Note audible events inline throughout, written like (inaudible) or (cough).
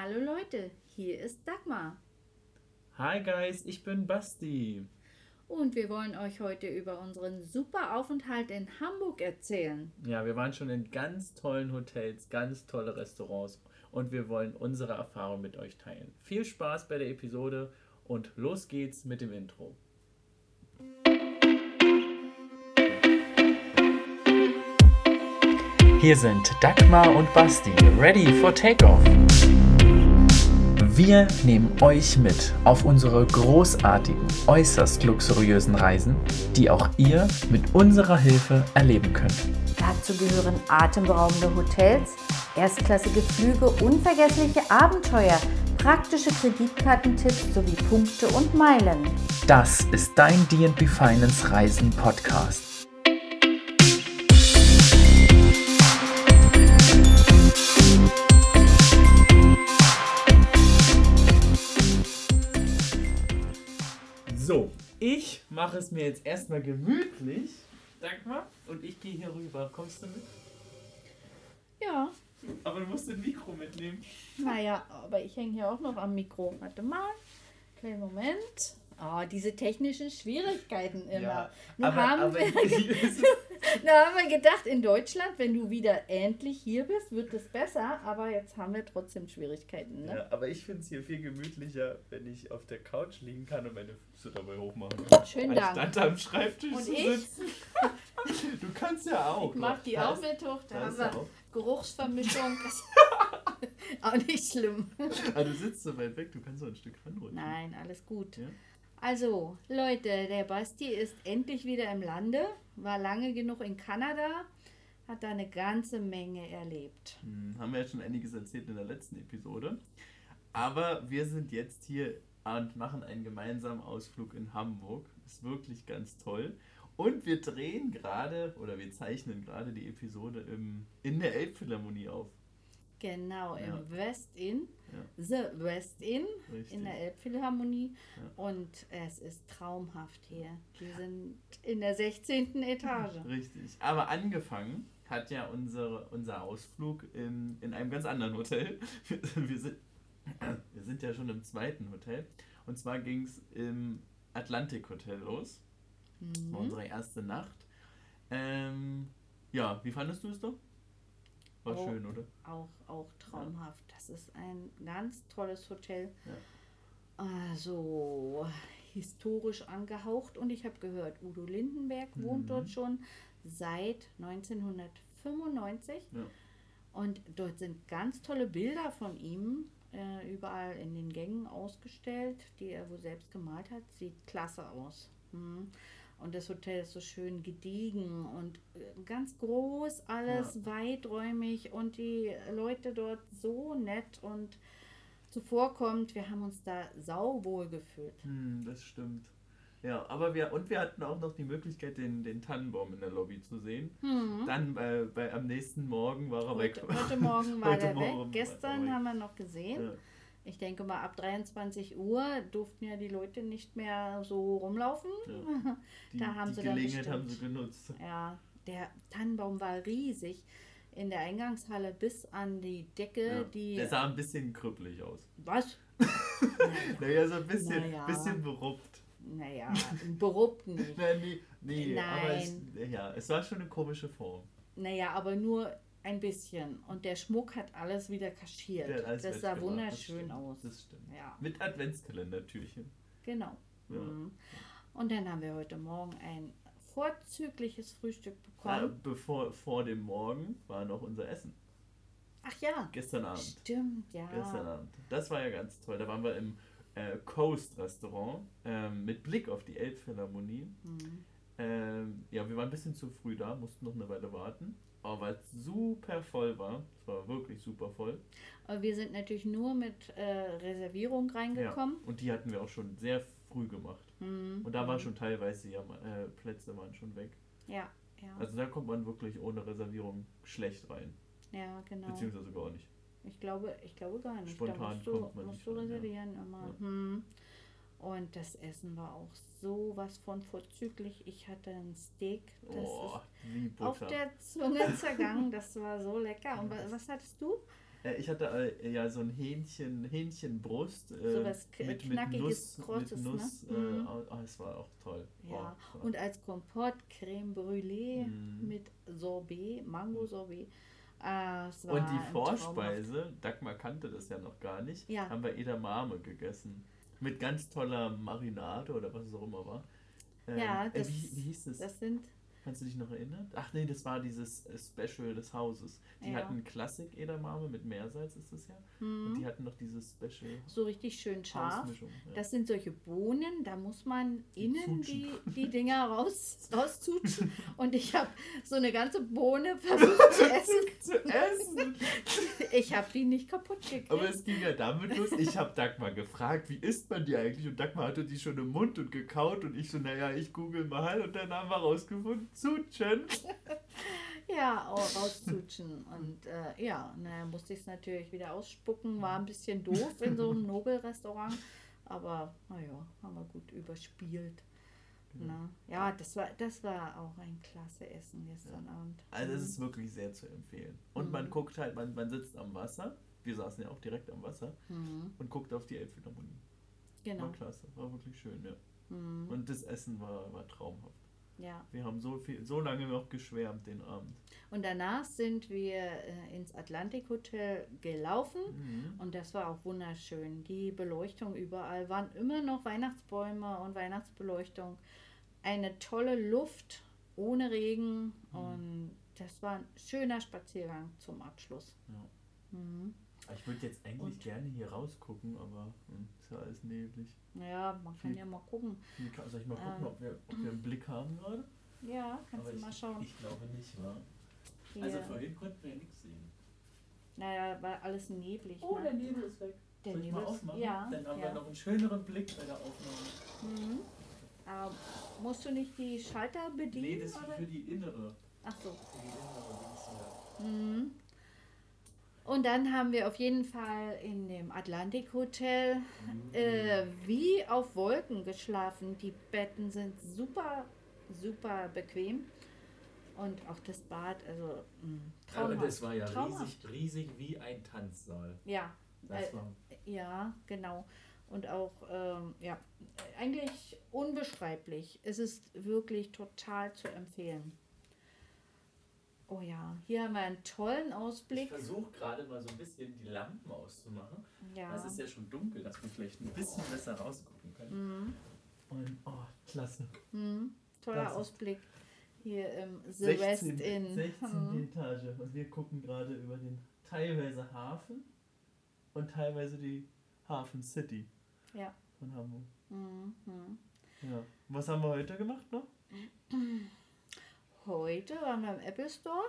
Hallo Leute, hier ist Dagmar. Hi Guys, ich bin Basti. Und wir wollen euch heute über unseren super Aufenthalt in Hamburg erzählen. Ja, wir waren schon in ganz tollen Hotels, ganz tolle Restaurants und wir wollen unsere Erfahrung mit euch teilen. Viel Spaß bei der Episode und los geht's mit dem Intro. Hier sind Dagmar und Basti, ready for takeoff. Wir nehmen euch mit auf unsere großartigen, äußerst luxuriösen Reisen, die auch ihr mit unserer Hilfe erleben könnt. Dazu gehören atemberaubende Hotels, erstklassige Flüge, unvergessliche Abenteuer, praktische Kreditkartentipps sowie Punkte und Meilen. Das ist dein DB Finance Reisen Podcast. Mache es mir jetzt erstmal gemütlich. Dagmar. Und ich gehe hier rüber. Kommst du mit? Ja, Aber du musst ein Mikro mitnehmen. naja, aber ich hänge hier auch noch am Mikro. Warte mal. Kleinen Moment. Oh, diese technischen Schwierigkeiten immer. Ja, Nun aber, haben aber wir (laughs) Da (laughs) haben wir gedacht, in Deutschland, wenn du wieder endlich hier bist, wird es besser. Aber jetzt haben wir trotzdem Schwierigkeiten. Ne? ja, aber ich finde es hier viel gemütlicher, wenn ich auf der Couch liegen kann und meine Füße dabei hochmachen kann. Schönen Dank. Anstatt am Schreibtisch Und zu ich? sitzen. (laughs) Du kannst ja auch. Ich mach die Da auch mit hoch. Da haben wir er auch. Geruchsvermischung. auch nicht schlimm. Ah, du sitzt so weit weg, du kannst so ein Stück ranrutschen. Nein, alles gut. Ja? Also, Leute, der Basti ist endlich wieder im Lande, war lange genug in Kanada, hat da eine ganze Menge erlebt. Hm, haben wir ja schon einiges erzählt in der letzten Episode. Aber wir sind jetzt hier und machen einen gemeinsamen Ausflug in Hamburg. Ist wirklich ganz toll. Und wir drehen gerade oder wir zeichnen gerade die Episode im, in der Elbphilharmonie auf. Genau, Ja. im West Inn, Ja. The West Inn, Richtig. in der Elbphilharmonie. Ja. Und es ist traumhaft hier. Wir sind in der 16. Etage. Richtig. Aber angefangen hat ja unsere, unser Ausflug in, in einem ganz anderen Hotel. Wir, (laughs) wir, sind, (clears throat) wir sind ja schon im zweiten Hotel. Und zwar ging es im Atlantik Hotel los. Das war Mhm. unsere erste Nacht. Ähm, ja, wie fandest du es doch? War Oh. schön, oder? Auch, auch traumhaft. Das ist ein ganz tolles Hotel. Ja. Also historisch angehaucht. Und ich habe gehört, Udo Lindenberg wohnt Mhm. dort schon seit 1995. Ja. Und dort sind ganz tolle Bilder von ihm äh, überall in den Gängen ausgestellt, die er wohl selbst gemalt hat. Sieht klasse aus. Mhm. Und das Hotel ist so schön gediegen und äh, ganz groß, alles weiträumig und die Leute dort so nett und zuvorkommt. Wir haben uns da sauwohl gefühlt. Hm, das stimmt. Ja, aber wir, und wir hatten auch noch die Möglichkeit, den, den Tannenbaum in der Lobby zu sehen. Hm. Dann bei, bei, am nächsten Morgen war er weg. Heute, heute (laughs) Morgen war Heute der Morgen weg. er Gestern haben wir noch gesehen. Ja. Ich denke mal, ab 23 Uhr durften ja die Leute nicht mehr so rumlaufen. Ja. (laughs) Die, Da haben die sie dann Gelegenheit bestimmt- haben sie genutzt. Ja, der Tannenbaum war riesig. In der Eingangshalle bis an die Decke, Ja. die. Der sah ein bisschen krüppelig aus. Was? (laughs) Naja, so ein bisschen, Naja. bisschen beruppt. Naja, beruppt nicht. (laughs) Nein, nee, nee aber es, Nein. ja, es war schon eine komische Form. Naja, aber nur ein bisschen. Und der Schmuck hat alles wieder kaschiert. Der hat das sah wunderschön das aus. Das stimmt. Ja, Mit Adventskalendertürchen. genau. Ja. Mhm. Und dann haben wir heute Morgen ein vorzügliches Frühstück Äh, bekommen. bevor, vor dem Morgen war noch unser Essen. Ach ja, Gestern Abend. stimmt, ja. Gestern Abend. Das war ja ganz toll. Da waren wir im äh, Coast Restaurant ähm, mit Blick auf die Elbphilharmonie. Mhm. Ähm, ja, wir waren ein bisschen zu früh da, mussten noch eine Weile warten. Aber weil es super voll war, es war wirklich super voll. Aber wir sind natürlich nur mit äh, Reservierung reingekommen. Ja, und die hatten wir auch schon sehr früh gemacht. Mhm. Und da waren Mhm. schon teilweise ja, äh, Plätze waren schon weg. Ja, ja, Also da kommt man wirklich ohne Reservierung schlecht rein. ja, genau. Beziehungsweise gar nicht. Ich glaube, ich glaube gar nicht. Spontan da musst du, kommt man musst nicht du rein, ja. reservieren immer. Ja. Hm. Und das Essen war auch sowas von vorzüglich. Ich hatte ein Steak, das Oh, ist auf der Zunge (laughs) zergangen. Das war so lecker. Und wa- was hattest du? Äh, ich hatte äh, ja so ein Hähnchen, Hähnchenbrust äh, So was mit, mit knackiges, Nuss, Krottes, mit Nuss ne? äh, Mhm. oh, es war auch toll. Ja, Oh, und als Kompott Creme Brûlée Mhm. mit Sorbet, Mango-Sorbet. Äh, es war Und die. Vorspeise, Dagmar kannte das ja noch gar nicht, Ja. haben wir Edamame gegessen. Mit ganz toller Marinade oder was es auch immer war. Ähm, Ja, äh, das, wie, wie hieß das? das sind, Kannst du dich noch erinnern? Ach nee, das war dieses äh, Special des Hauses. Die Ja. hatten Klassik Edamame mit Meersalz ist das ja. hm, Und die hatten noch dieses Special so richtig schön scharf. Ja. Das sind solche Bohnen, da muss man Die innen die, die Dinger raus, (laughs) rauszutschen. Und ich habe so eine ganze Bohne (laughs) versucht zu essen. zu essen. (laughs) Ich habe die nicht kaputt gekriegt. Aber es ging ja damit los. Ich habe Dagmar gefragt, wie isst man die eigentlich? Und Dagmar hatte die schon im Mund und gekaut. Und ich so, naja, ich google mal. Und dann haben wir rausgefunden, Zutschen. (laughs) Ja, rauszutschen. Und äh, ja, naja, musste ich es natürlich wieder ausspucken. War ein bisschen doof in so einem Nobelrestaurant. Aber naja, haben wir gut überspielt. Na, ja, das war, das war auch ein klasse Essen gestern Abend. Also es Mhm. ist wirklich sehr zu empfehlen. Und man Mhm. guckt halt, man, man sitzt am Wasser. Wir saßen ja auch direkt am Wasser. Mhm, Und guckt auf die Elbphilharmonie. Genau. War klasse, war wirklich schön, ja. Mhm. Und das Essen war, war traumhaft. Ja. Wir haben so viel, so lange noch geschwärmt den Abend. Und danach sind wir äh, ins Atlantik Hotel gelaufen. Mhm. Und das war auch wunderschön. Die Beleuchtung überall waren immer noch Weihnachtsbäume und Weihnachtsbeleuchtung. Eine tolle Luft ohne Regen. Und das war ein schöner Spaziergang zum Abschluss. Ja. Mhm. Ich würde jetzt eigentlich Und- gerne hier rausgucken, aber hm, ist ja alles neblig. Ja, man kann ja mal gucken. Kann, soll ich mal gucken, Ähm. ob, wir, ob wir einen Blick haben gerade? Ja, kannst Aber du ich, mal schauen. Ich glaube nicht, wa? Hier. Also vorhin konnten wir nichts sehen. naja, war alles neblig. Oh, der ne? Nebel ist weg. Der Soll ich Nebel mal ist- aufmachen? ja, Dann haben ja. wir noch einen schöneren Blick bei der Aufnahme. Mhm. Aber musst du nicht die Schalter bedienen? Nee, das ist oder? für die innere. Ach so. Für die innere Dings, ja. Mhm. Und dann haben wir auf jeden Fall in dem Atlantik Hotel Mhm. äh, wie auf Wolken geschlafen. Die Betten sind super, super bequem. Und auch das Bad, also mh, Aber traumhaft. das war ja Traumhaft. riesig, riesig wie ein Tanzsaal. Ja, Das Äh, war ja, genau. Und auch, ähm, ja, eigentlich unbeschreiblich. Es ist wirklich total zu empfehlen. Oh ja, hier haben wir einen tollen Ich Ausblick. versuche gerade mal so ein bisschen die Lampen auszumachen. Ja. Es ist ja schon dunkel, dass wir vielleicht ein bisschen besser rausgucken können. Mhm. Und, oh, klasse. Mhm. Toller ist- Ausblick hier im The West 16. Inn. 16. Mhm. Etage. Und wir gucken gerade über den teilweise Hafen und teilweise die Hafen City Ja. von Hamburg. Mhm. Mhm. Ja. Was haben wir heute gemacht noch? (clears throat) Heute waren wir im Apple Store.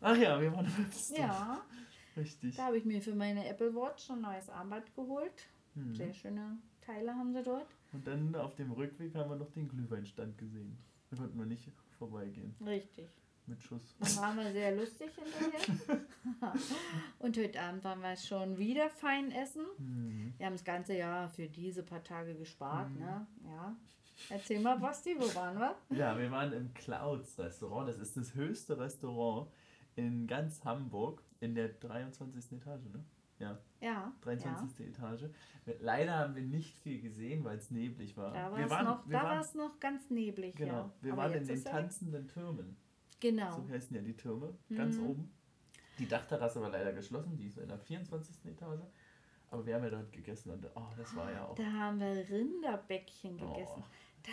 Ach ja, wir waren im App Store. Ja, Richtig. da habe ich mir für meine Apple Watch ein neues Armband geholt. Mhm. Sehr schöne Teile haben sie dort. Und dann auf dem Rückweg haben wir noch den Glühweinstand gesehen. Da konnten wir nicht vorbeigehen. Richtig. Mit Schuss. Dann waren wir sehr lustig hinterher. (laughs) Und heute Abend waren wir schon wieder fein essen. Mhm. Wir haben das ganze Jahr für diese paar Tage gespart, Mhm. ne? Ja. Erzähl mal, Basti, wo waren wir? Ja, wir waren im Clouds Restaurant. Das ist das höchste Restaurant in ganz Hamburg in der 23. Etage, ne? Ja, Ja, 23. Etage. Leider haben wir nicht viel gesehen, weil es neblig war. ja. Da war wir es waren, noch, da waren, noch ganz neblig, genau, ja. wir Aber waren in den tanzenden Türmen. Genau. So heißen ja die Türme, ganz Mhm. oben. Die Dachterrasse war leider geschlossen, die ist in der 24. Etage. Aber wir haben ja dort gegessen und oh, das war ja auch. Da haben wir Rinderbäckchen gegessen. Oh,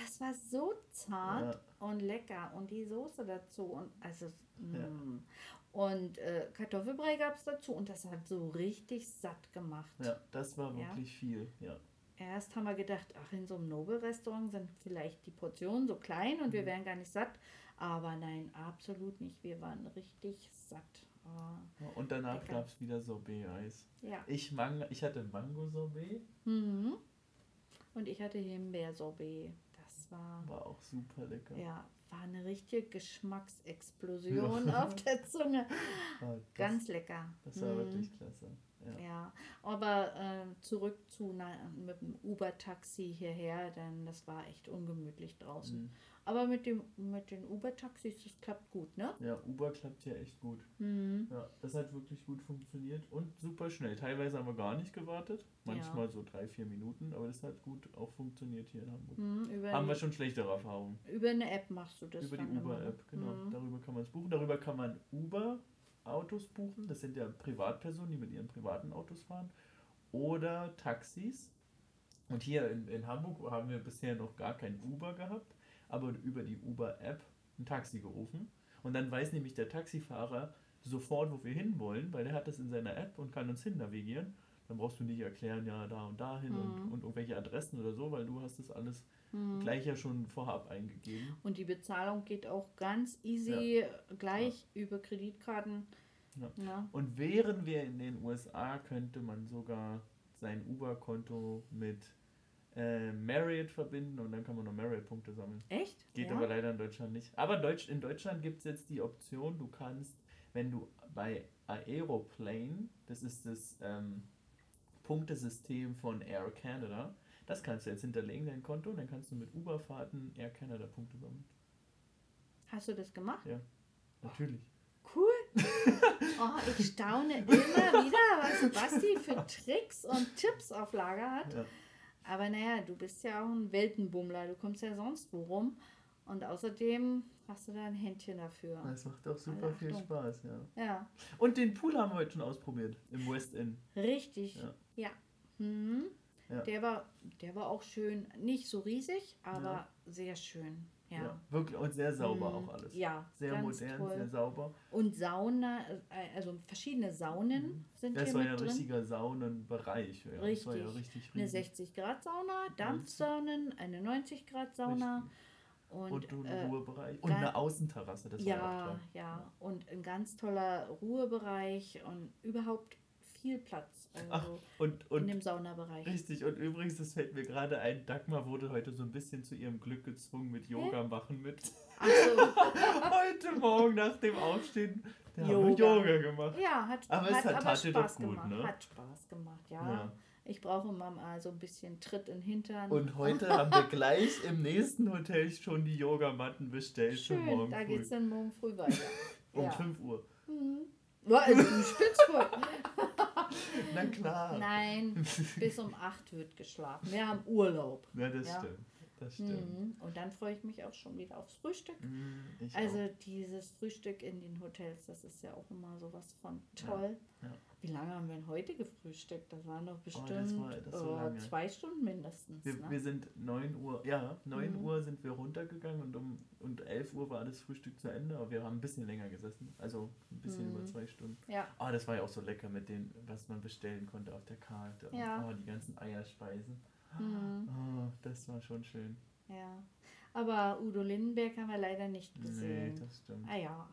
Das war so zart Ja. und lecker. Und die Soße dazu. Und also. Ja. mm. Und äh, Kartoffelbrei gab es dazu. Und das hat so richtig satt gemacht. ja, das war Ja. wirklich viel. Ja. Erst haben wir gedacht, ach, in so einem Nobelrestaurant sind vielleicht die Portionen so klein und wir Mhm. wären gar nicht satt. Aber nein, absolut nicht. Wir waren richtig satt. Ah, Und danach gab es wieder Sorbet-Eis. ja. Ich, Mang ich hatte Mango-Sorbet, Mhm. Und ich hatte Himbeersorbet. War, war auch super lecker. ja, war eine richtige Geschmacksexplosion auf der Zunge. (laughs) Ah, das, Ganz lecker. das war Mhm. wirklich klasse. Ja. Ja, aber äh, zurück zu na, mit dem Uber-Taxi hierher, denn das war echt ungemütlich draußen. Mhm. Aber mit dem mit den Uber-Taxis, das klappt gut, ne? Ja, Uber klappt ja echt gut. Mhm. Ja, das hat wirklich gut funktioniert und super schnell. Teilweise haben wir gar nicht gewartet, manchmal so drei, vier Minuten, aber das hat gut auch funktioniert hier in Hamburg. Mhm, Haben wir schon schlechtere Erfahrungen. über eine App machst du das Über die immer, ne? Uber-App, genau. Mhm. Darüber kann man es buchen. Darüber kann man Uber-Autos buchen. Das sind ja Privatpersonen, die mit ihren privaten Autos fahren. Oder Taxis. Und hier in, in Hamburg haben wir bisher noch gar kein Uber gehabt, aber über die Uber-App ein Taxi gerufen. Und dann weiß nämlich der Taxifahrer sofort, wo wir hinwollen, weil der hat das in seiner App und kann uns hin navigieren. Dann brauchst du nicht erklären, ja, da und dahin und, Mhm. und irgendwelche Adressen oder so, weil du hast das alles Mhm. gleich ja schon vorab eingegeben. Und die Bezahlung geht auch ganz easy gleich über Kreditkarten. Ja. Ja. Und wären wir in den USA, könnte man sogar sein Uber-Konto mit äh, Marriott verbinden und dann kann man noch Marriott-Punkte sammeln. Echt? Geht ja? aber leider in Deutschland nicht. Aber Deutsch, in Deutschland gibt es jetzt die Option, du kannst, wenn du bei Aeroplane, das ist das ähm, Punktesystem von Air Canada, das kannst du jetzt hinterlegen, dein Konto, und dann kannst du mit Uberfahrten Air Canada Punkte sammeln. Hast du das gemacht? Natürlich. Cool. (laughs) Oh, ich staune immer wieder, was Basti für Tricks und Tipps auf Lager hat. Ja. Aber naja, du bist ja auch ein Weltenbummler. Du kommst ja sonst wo rum. Und außerdem hast du da ein Händchen dafür. Das macht auch super Alle viel. Spaß, ja. Ja, Und den Pool haben wir heute schon ausprobiert, im West End. richtig. Ja. Ja. Mhm. Ja. Der, war, der war auch schön. Nicht so riesig, aber sehr schön. Ja. Ja. wirklich und sehr sauber Mhm. auch alles. Ja, Sehr modern, toll. sehr sauber. Und Sauna, äh, also verschiedene Saunen sind Mhm. Das hier war mit ja ein drin. richtiger Saunenbereich. Ja. Das war ja richtig, Eine richtig. 60 Grad Sauna, Dampfsaunen, eine 90 Grad Sauna und, Und, äh, Ruhebereich. Und eine Außenterrasse, das war auch ja, toll. ja, und ein ganz toller Ruhebereich und überhaupt viel Platz also Ach, Und, in und dem Saunabereich. richtig, und übrigens, das fällt mir gerade ein, Dagmar wurde heute so ein bisschen zu ihrem Glück gezwungen mit Yoga machen mit. Ach so, (laughs) heute Morgen nach dem Aufstehen, der haben wir Yoga. Yoga gemacht. ja, hat, Aber es hat, hat- aber Spaß gut, gemacht. ne? Hat Spaß gemacht, ja. Ja. Ich brauche immer mal so ein bisschen Tritt in den Hintern. Und heute haben wir gleich im nächsten Hotel schon die Yogamatten bestellt für Schön, morgen da früh. geht es dann morgen früh weiter. um ja. 5 Uhr. Mhm. Ja, also wohl. (laughs) Na klar. Nein, bis um 8 wird geschlafen. Wir haben Urlaub. Ja, das Ja. stimmt. Das stimmt. Mhm. Und dann freue ich mich auch schon wieder aufs Frühstück. Mhm, ich Also auch. dieses Frühstück in den Hotels, das ist ja auch immer sowas von toll. ja. Wie lange haben wir denn heute gefrühstückt? Das waren doch bestimmt war- das so äh, zwei Stunden mindestens. Wir, ne? wir sind 9 Uhr, ja, 9 Mhm. Uhr sind wir runtergegangen und um und 11 Uhr war das Frühstück zu Ende, aber wir haben ein bisschen länger gesessen, also ein bisschen Mhm. über zwei Stunden. ja, Ah, das war ja auch so lecker mit den, was man bestellen konnte auf der Karte. Und, Ja. Oh, die ganzen Eierspeisen. Mhm. Oh, das war schon schön. ja. Aber Udo Lindenberg haben wir leider nicht Nee, gesehen. das stimmt. ah ja,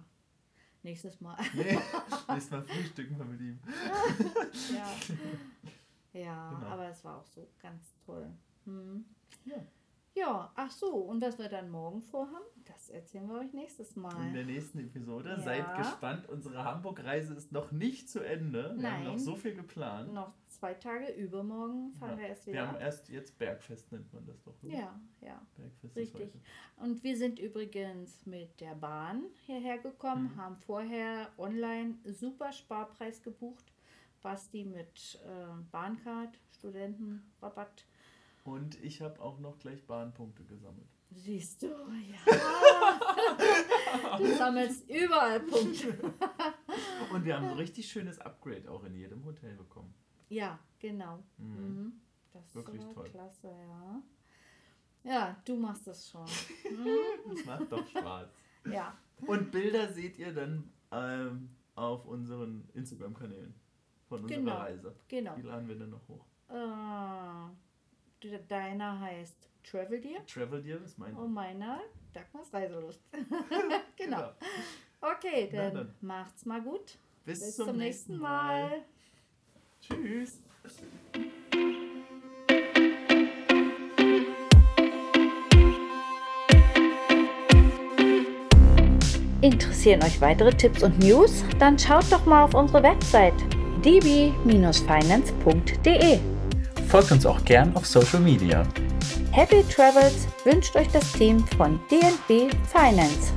nächstes Mal. Nee, (laughs) nächstes Mal frühstücken wir mit ihm. ja, ja Genau. aber es war auch so ganz toll. Mhm. Ja. Ja, ach so, und was wir dann morgen vorhaben, das erzählen wir euch nächstes In Mal. der nächsten Episode. Ja. Seid gespannt, unsere Hamburg-Reise ist noch nicht zu Ende. Wir haben Nein. noch so viel geplant. Noch zwei Tage übermorgen fahren Ja. wir erst Wir wieder. haben erst jetzt Bergfest, nennt man das doch. oder? ja, ja. Bergfest Richtig. Und wir sind übrigens mit der Bahn hierher gekommen, Mhm. haben vorher online super Sparpreis gebucht. Basti mit äh, Bahncard, Studentenrabatt. Und ich habe auch noch gleich Bahnpunkte gesammelt. Siehst du, ja. (laughs) du sammelst überall Punkte. Und wir haben ein richtig schönes Upgrade auch in jedem Hotel bekommen. Ja, genau. Mhm. Mhm. Das Wirklich war toll. klasse, ja. Ja, du machst das schon. Mhm. Das macht doch Spaß. (laughs) Ja, Und Bilder seht ihr dann ähm, auf unseren Instagram-Kanälen von unserer Genau. Reise. genau. Die laden wir dann noch hoch. Äh, de- deiner heißt Travel Dear Travel Dear ist mein. und meiner Dagmars Reiselust. (laughs) genau. Okay, Na dann, dann. macht's mal gut. Bis, Bis zum, nächsten Mal. Tschüss. Interessieren euch weitere Tipps und News? Dann schaut doch mal auf unsere Website db-finance.de. Folgt uns auch gern auf Social Media. Happy Travels wünscht euch das Team von DNB Finance.